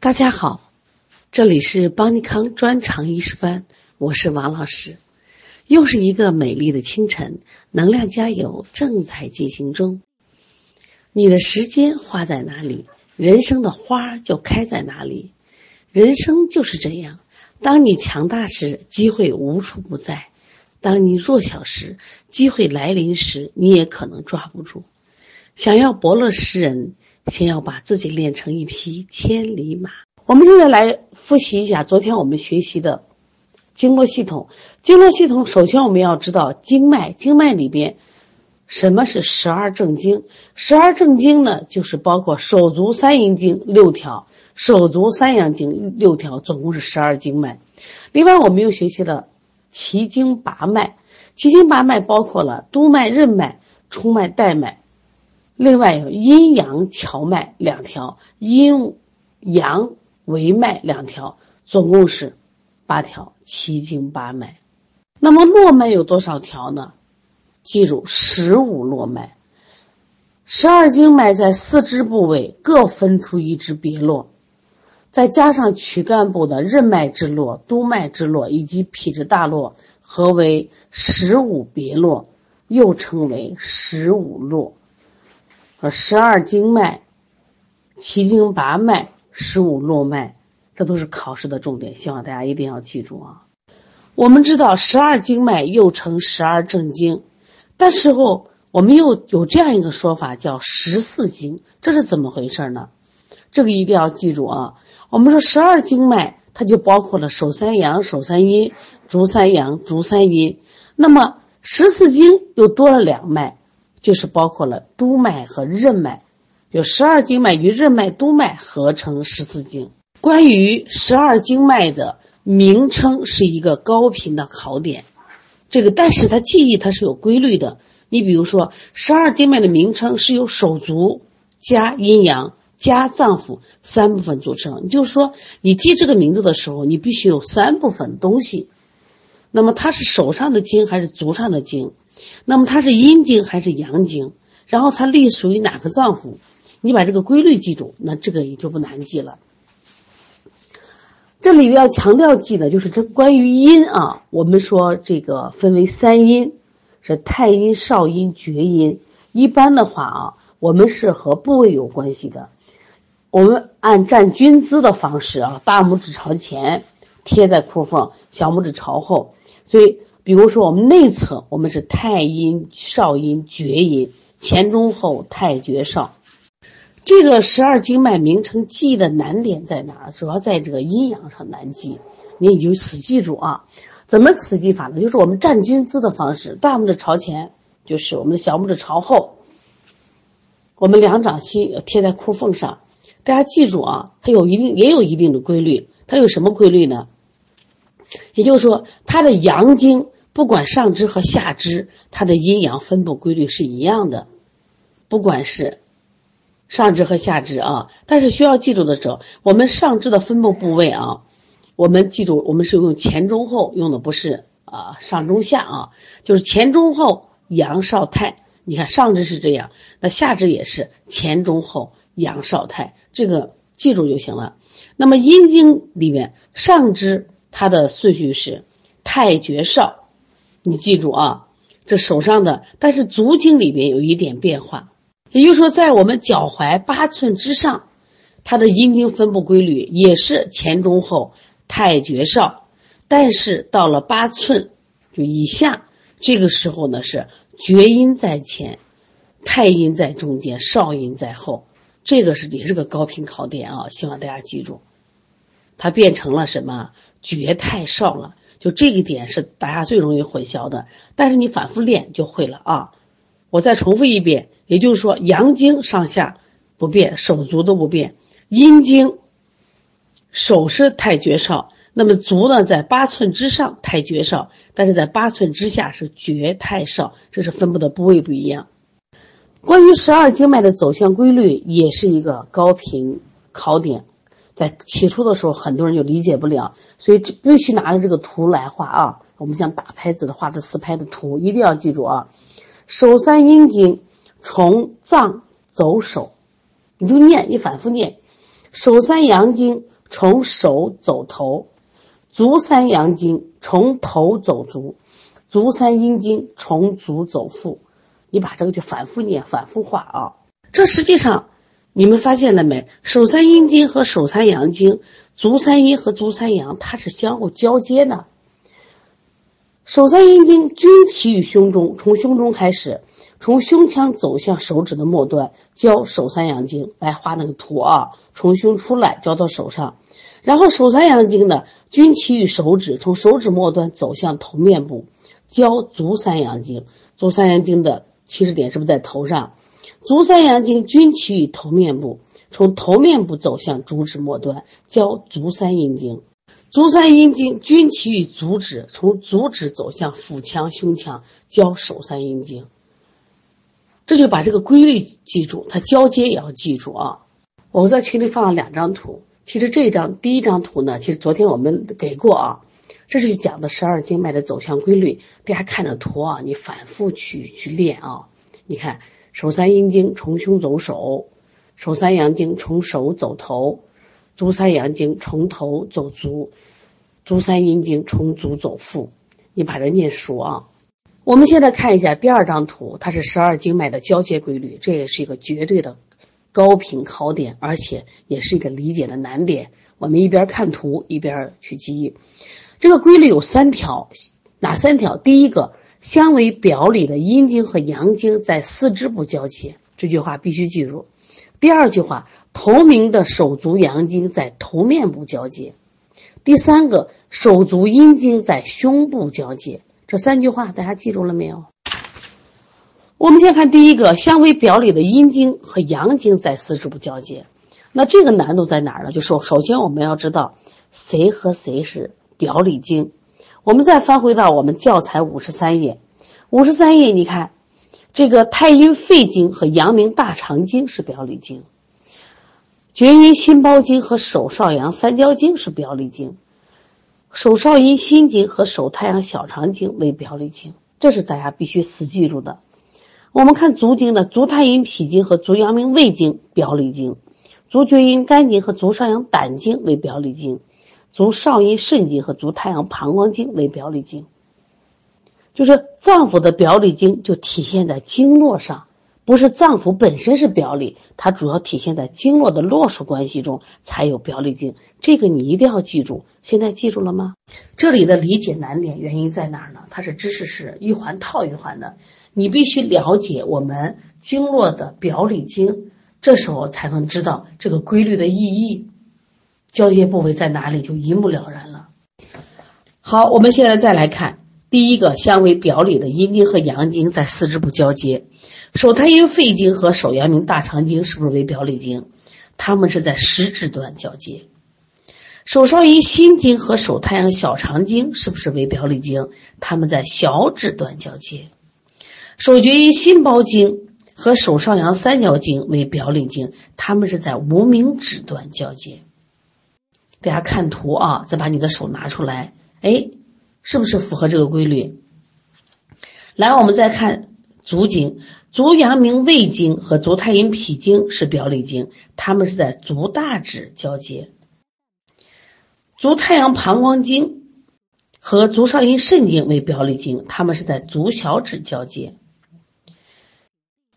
大家好，这里是邦尼康专长医师班，我是王老师。又是一个美丽的清晨，能量加油正在进行中。你的时间花在哪里，人生的花就开在哪里。人生就是这样，当你强大时，机会无处不在；当你弱小时，机会来临时，你也可能抓不住。想要伯乐识人。先要把自己练成一匹千里马。我们现在来复习一下昨天我们学习的经络系统。经络系统，首先我们要知道经脉，经脉里边什么是十二正经？十二正经呢，就是包括手足三阴经六条，手足三阳经六条，总共是十二经脉。另外，我们又学习了奇经八脉，奇经八脉包括了督脉、任脉、冲脉、带脉。另外有阴阳荞脉两条，阴阳维脉两条，总共是八条七经八脉。那么络脉有多少条呢？记住十五络脉。十二经脉在四肢部位各分出一支别络，再加上躯干部的任脉之络、督脉之络以及脾之大络，合为十五别络，又称为十五络。说十二经脉、七经八脉、十五络脉，这都是考试的重点，希望大家一定要记住啊。我们知道十二经脉又称十二正经，但是后我们又有这样一个说法叫十四经，这是怎么回事呢？这个一定要记住啊。我们说十二经脉，它就包括了手三阳、手三阴、足三阳、足三阴，那么十四经又多了两脉。就是包括了督脉和任脉，就十二经脉与任脉、督脉合成十四经。关于十二经脉的名称是一个高频的考点，这个但是它记忆它是有规律的。你比如说，十二经脉的名称是由手足加阴阳加脏腑三部分组成。就是说，你记这个名字的时候，你必须有三部分东西。那么它是手上的经还是足上的经？那么它是阴经还是阳经？然后它隶属于哪个脏腑？你把这个规律记住，那这个也就不难记了。这里要强调记的就是这关于阴啊，我们说这个分为三阴，是太阴、少阴、厥阴。一般的话啊，我们是和部位有关系的。我们按站军姿的方式啊，大拇指朝前贴在裤缝，小拇指朝后，所以。比如说，我们内侧我们是太阴、少阴、厥阴，前中后太厥少。这个十二经脉名称记的难点在哪儿？主要在这个阴阳上难记，你就死记住啊！怎么死记法呢？就是我们站军姿的方式，大拇指朝前，就是我们的小拇指朝后，我们两掌心要贴在裤缝上。大家记住啊，它有一定也有一定的规律。它有什么规律呢？也就是说，它的阳经。不管上肢和下肢，它的阴阳分布规律是一样的。不管是上肢和下肢啊，但是需要记住的时候，我们上肢的分布部位啊，我们记住，我们是用前中后，用的不是啊上中下啊，就是前中后阳少太。你看上肢是这样，那下肢也是前中后阳少太，这个记住就行了。那么阴经里面，上肢它的顺序是太绝少。你记住啊，这手上的，但是足经里面有一点变化，也就是说，在我们脚踝八寸之上，它的阴经分布规律也是前中后太绝少，但是到了八寸就以下，这个时候呢是厥阴在前，太阴在中间，少阴在后，这个是也是个高频考点啊，希望大家记住，它变成了什么厥太少了。就这个点是大家最容易混淆的，但是你反复练就会了啊！我再重复一遍，也就是说，阳经上下不变，手足都不变；阴经手是太绝少，那么足呢在八寸之上太绝少，但是在八寸之下是绝太少，这是分布的部位不一样。关于十二经脉的走向规律，也是一个高频考点。在起初的时候，很多人就理解不了，所以必须拿着这个图来画啊。我们像打拍子的画这四拍的图，一定要记住啊。手三阴经从脏走手，你就念，你反复念。手三阳经从手走头，足三阳经从头走足，足三阴经从足走腹。你把这个就反复念，反复画啊。这实际上你们发现了没？手三阴经和手三阳经，足三阴和足三阳，它是相互交接的。手三阴经均起于胸中，从胸中开始，从胸腔走向手指的末端，交手三阳经。来画那个图啊，从胸出来交到手上，然后手三阳经呢均起于手指，从手指末端走向头面部，交足三阳经。足三阳经的起始点是不是在头上？足三阳经均起于头面部，从头面部走向足趾末端，交足三阴经。足三阴经均起于足趾，从足趾走向腹腔、胸腔，交手三阴经。这就把这个规律记住，它交接也要记住啊！我在群里放了两张图，其实这张第一张图呢，其实昨天我们给过啊，这是讲的十二经脉的走向规律。大家看着图啊，你反复去去练啊。你看，手三阴经从胸走手，手三阳经从手走头。足三阳经从头走足，足三阴经从足走腹，你把这念熟啊。我们现在看一下第二张图，它是十二经脉的交接规律，这也是一个绝对的高频考点，而且也是一个理解的难点。我们一边看图一边去记忆。这个规律有三条，哪三条？第一个，相为表里的阴经和阳经在四肢部交接，这句话必须记住。第二句话。头名的手足阳经在头面部交接，第三个手足阴经在胸部交接。这三句话大家记住了没有？我们先看第一个，相为表里的阴经和阳经在四肢部交接。那这个难度在哪儿呢？就说首先我们要知道谁和谁是表里经。我们再翻回到我们教材五十三页，五十三页你看，这个太阴肺经和阳明大肠经是表里经。厥阴心包经和手少阳三焦经是表里经，手少阴心经和手太阳小肠经为表里经，这是大家必须死记住的。我们看足经的足太阴脾经和足阳明胃经表里经，足厥阴肝经和足少阳胆经为表里经，足少阴肾经和足太阳膀胱经为表里经。就是脏腑的表里经就体现在经络上。不是脏腑本身是表里，它主要体现在经络的络属关系中才有表里经。这个你一定要记住。现在记住了吗？这里的理解难点原因在哪儿呢？它是知识是一环套一环的，你必须了解我们经络的表里经，这时候才能知道这个规律的意义，交接部位在哪里就一目了然了。好，我们现在再来看第一个，相为表里的阴经和阳经在四肢部交接。手太阴肺经和手阳明大肠经是不是为表里经？它们是在食指端交接。手少阴心经和手太阳小肠经是不是为表里经？它们在小指端交接。手厥阴心包经和手少阳三焦经为表里经，它们是在无名指端交接。大家看图啊，再把你的手拿出来，哎，是不是符合这个规律？来，我们再看足经。足阳明胃经和足太阴脾经是表里经，它们是在足大指交接。足太阳膀胱经和足少阴肾经为表里经，它们是在足小指交接。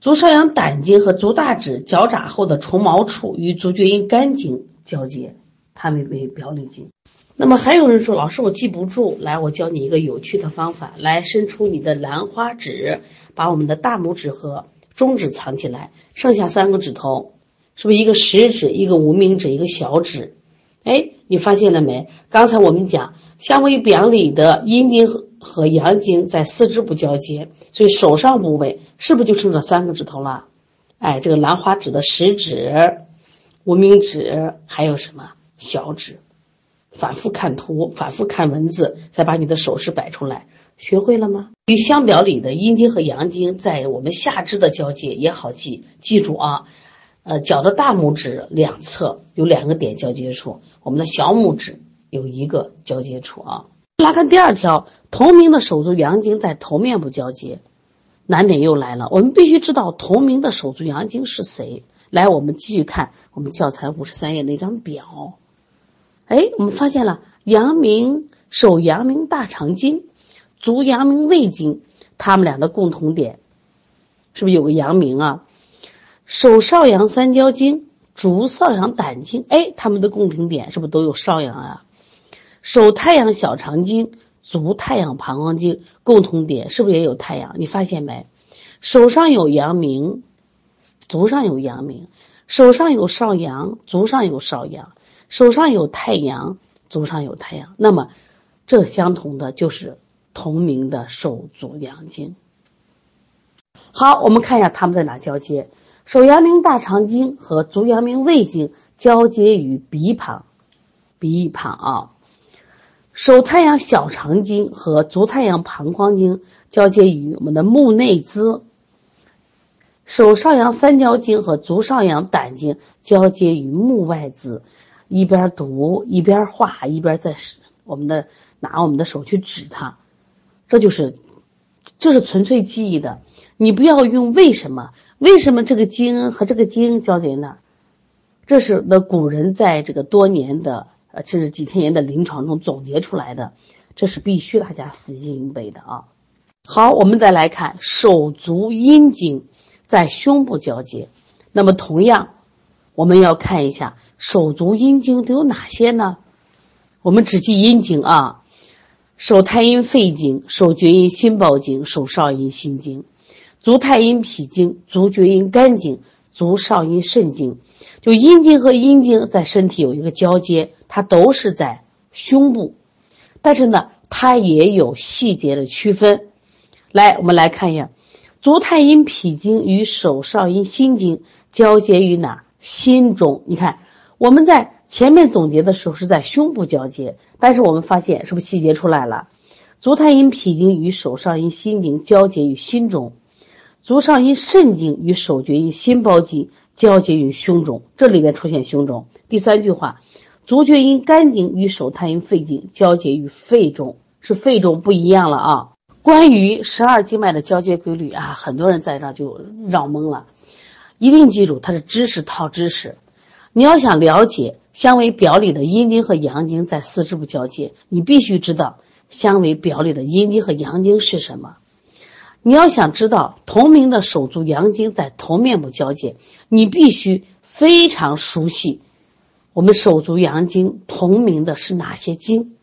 足少阳胆经和足大指脚爪后的虫毛处与足厥阴肝经交接，它们为表里经。那么还有人说，老师我记不住，来，我教你一个有趣的方法，来伸出你的兰花指。把我们的大拇指和中指藏起来，剩下三个指头，是不是一个食指、一个无名指、一个小指？哎，你发现了没？刚才我们讲，相位表里的阴经和和阳经在四肢部交接，所以手上部位是不是就剩了三个指头了？哎，这个兰花指的食指、无名指还有什么小指？反复看图，反复看文字，再把你的手势摆出来。学会了吗？与相表里的阴经和阳经在我们下肢的交界也好记，记住啊，呃，脚的大拇指两侧有两个点交接处，我们的小拇指有一个交接处啊。来看第二条，同名的手足阳经在头面部交接，难点又来了，我们必须知道同名的手足阳经是谁，来，我们继续看我们教材五十三页那张表。哎，我们发现了阳明手阳明大肠经，足阳明胃经，他们俩的共同点，是不是有个阳明啊？手少阳三焦经，足少阳胆经，哎，他们的共同点是不是都有少阳啊？手太阳小肠经，足太阳膀胱经，共同点是不是也有太阳？你发现没？手上有阳明，足上有阳明；手上有少阳，足上有少阳；手上有太阳，足上有太阳。那么，这相同的就是同名的手足阳经。好，我们看一下它们在哪交接。手阳明大肠经和足阳明胃经交接于鼻旁，鼻翼旁啊。手太阳小肠经和足太阳膀胱经交接于我们的目内眦。手少阳三焦经和足少阳胆经交接于目外眦，一边读一边画，一边在我们的拿我们的手去指它，这就是，这是纯粹记忆的。你不要用为什么？为什么这个经和这个经交接呢？这是那古人在这个多年的呃，这是几千年的临床中总结出来的，这是必须大家死记硬背的啊。好，我们再来看手足阴经。在胸部交接，那么同样，我们要看一下手足阴经都有哪些呢？我们只记阴经啊，手太阴肺经、手厥阴心包经、手少阴心经、足太阴脾经、足厥阴肝经、足少阴肾经。就阴经和阴经在身体有一个交接，它都是在胸部，但是呢，它也有细节的区分。来，我们来看一下。足太阴脾经与手少阴心经交接于哪？心中。你看，我们在前面总结的时候是在胸部交接，但是我们发现是不是细节出来了？足太阴脾经与手少阴心经交接于心中，足少阴肾经与手厥阴心包经交接于胸中，这里边出现胸中。第三句话，足厥阴肝经与手太阴肺经交接于肺中，是肺中不一样了啊。关于十二经脉的交接规律啊，很多人在这就绕懵了。一定记住，它是知识套知识。你要想了解香为表里的阴经和阳经在四肢部交接，你必须知道香为表里的阴经和阳经是什么。你要想知道同名的手足阳经在头面部交接，你必须非常熟悉我们手足阳经同名的是哪些经。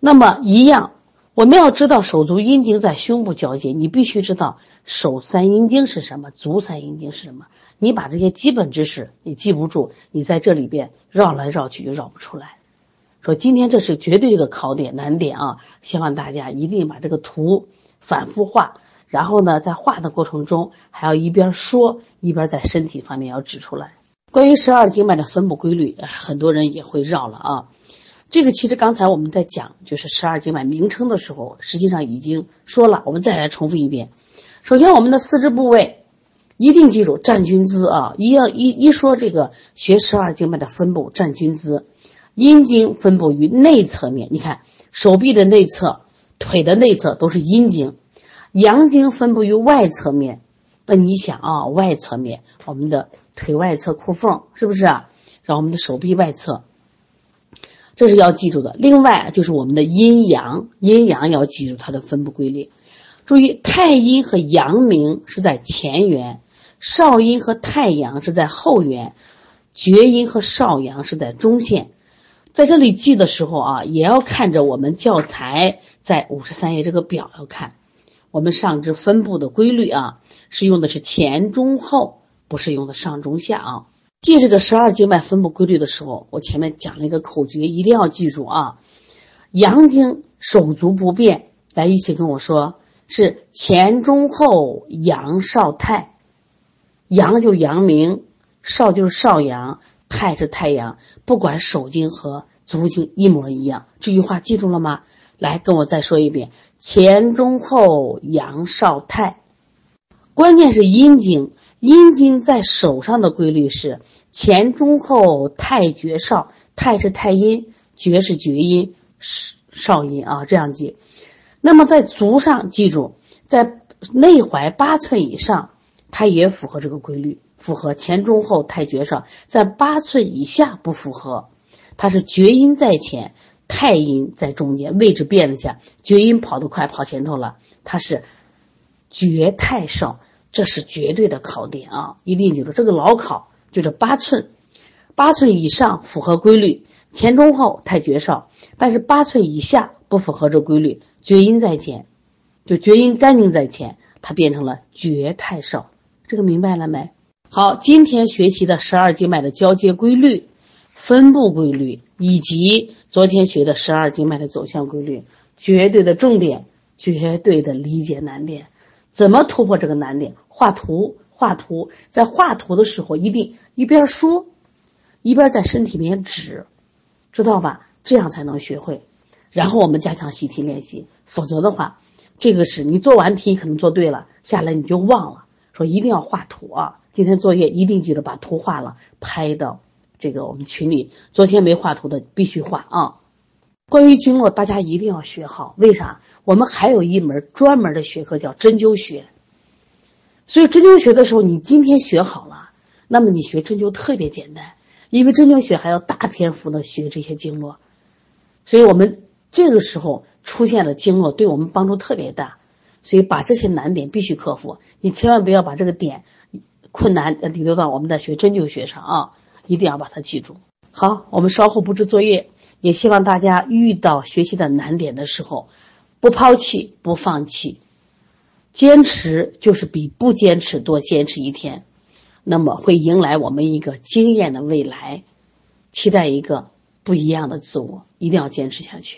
那么一样。我们要知道手足阴经在胸部交接，你必须知道手三阴经是什么，足三阴经是什么。你把这些基本知识你记不住，你在这里边绕来绕去就绕不出来。说今天这是绝对这个考点难点啊！希望大家一定把这个图反复画，然后呢，在画的过程中还要一边说一边在身体方面要指出来。关于十二经脉的分布规律，很多人也会绕了啊。这个其实刚才我们在讲就是十二经脉名称的时候，实际上已经说了。我们再来重复一遍。首先，我们的四肢部位一定记住站军姿啊！一要一一说这个学十二经脉的分布，站军姿。阴经分布于内侧面，你看手臂的内侧、腿的内侧都是阴经；阳经分布于外侧面。那你想啊，外侧面我们的腿外侧裤缝是不是啊？然后我们的手臂外侧。这是要记住的。另外就是我们的阴阳，阴阳要记住它的分布规律。注意，太阴和阳明是在前缘，少阴和太阳是在后缘，厥阴和少阳是在中线。在这里记的时候啊，也要看着我们教材在五十三页这个表要看。我们上肢分布的规律啊，是用的是前中后，不是用的上中下啊。记这个十二经脉分布规律的时候，我前面讲了一个口诀，一定要记住啊！阳经手足不变，来一起跟我说，是前中后阳少太，阳就阳明，少就是少阳，太是太阳，不管手经和足经一模一样。这句话记住了吗？来跟我再说一遍：前中后阳少太，关键是阴经。阴经在手上的规律是前中后太厥少，太是太阴，厥是厥阴，少阴啊，这样记。那么在足上，记住在内踝八寸以上，它也符合这个规律，符合前中后太绝少，在八寸以下不符合。它是厥阴在前，太阴在中间，位置变了一下，厥阴跑得快，跑前头了。它是厥太少，这是绝对的考点啊！一定记住这个牢考，就是八寸，八寸以上符合规律，前中后太绝少，但是八寸以下不符合这规律，厥阴在前，就厥阴干净在前，它变成了厥太少。这个明白了没？好，今天学习的十二经脉的交接规律、分布规律，以及昨天学的十二经脉的走向规律，绝对的重点，绝对的理解难点。怎么突破这个难点？画图，画图，在画图的时候一定一边说，一边在身体里面指，知道吧？这样才能学会。然后我们加强习题练习，否则的话，这个是你做完题可能做对了，下来你就忘了。说一定要画图啊！今天作业一定记得把图画了，拍到这个我们群里。昨天没画图的必须画啊！关于经络，大家一定要学好。为啥？我们还有一门专门的学科叫针灸学。所以针灸学的时候，你今天学好了，那么你学针灸特别简单，因为针灸学还要大篇幅的学这些经络。所以我们这个时候出现了经络，对我们帮助特别大。所以把这些难点必须克服，你千万不要把这个点困难遗留到我们在学针灸学上啊！一定要把它记住。好，我们稍后布置作业，也希望大家遇到学习的难点的时候，不抛弃，不放弃，坚持就是比不坚持多坚持一天，那么会迎来我们一个惊艳的未来，期待一个不一样的自我，一定要坚持下去。